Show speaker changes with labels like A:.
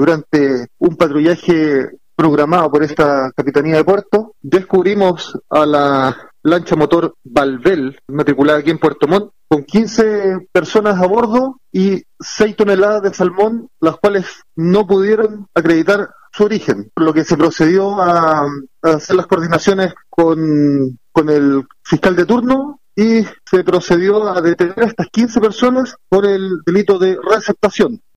A: durante un patrullaje programado por esta Capitanía de Puerto, descubrimos a la lancha motor Valvel, matriculada aquí en Puerto Montt, con 15 personas a bordo y 6 toneladas de salmón, las cuales no pudieron acreditar su origen, por lo que se procedió a, a hacer las coordinaciones con, con el fiscal de turno y se procedió a detener a estas 15 personas por el delito de receptación.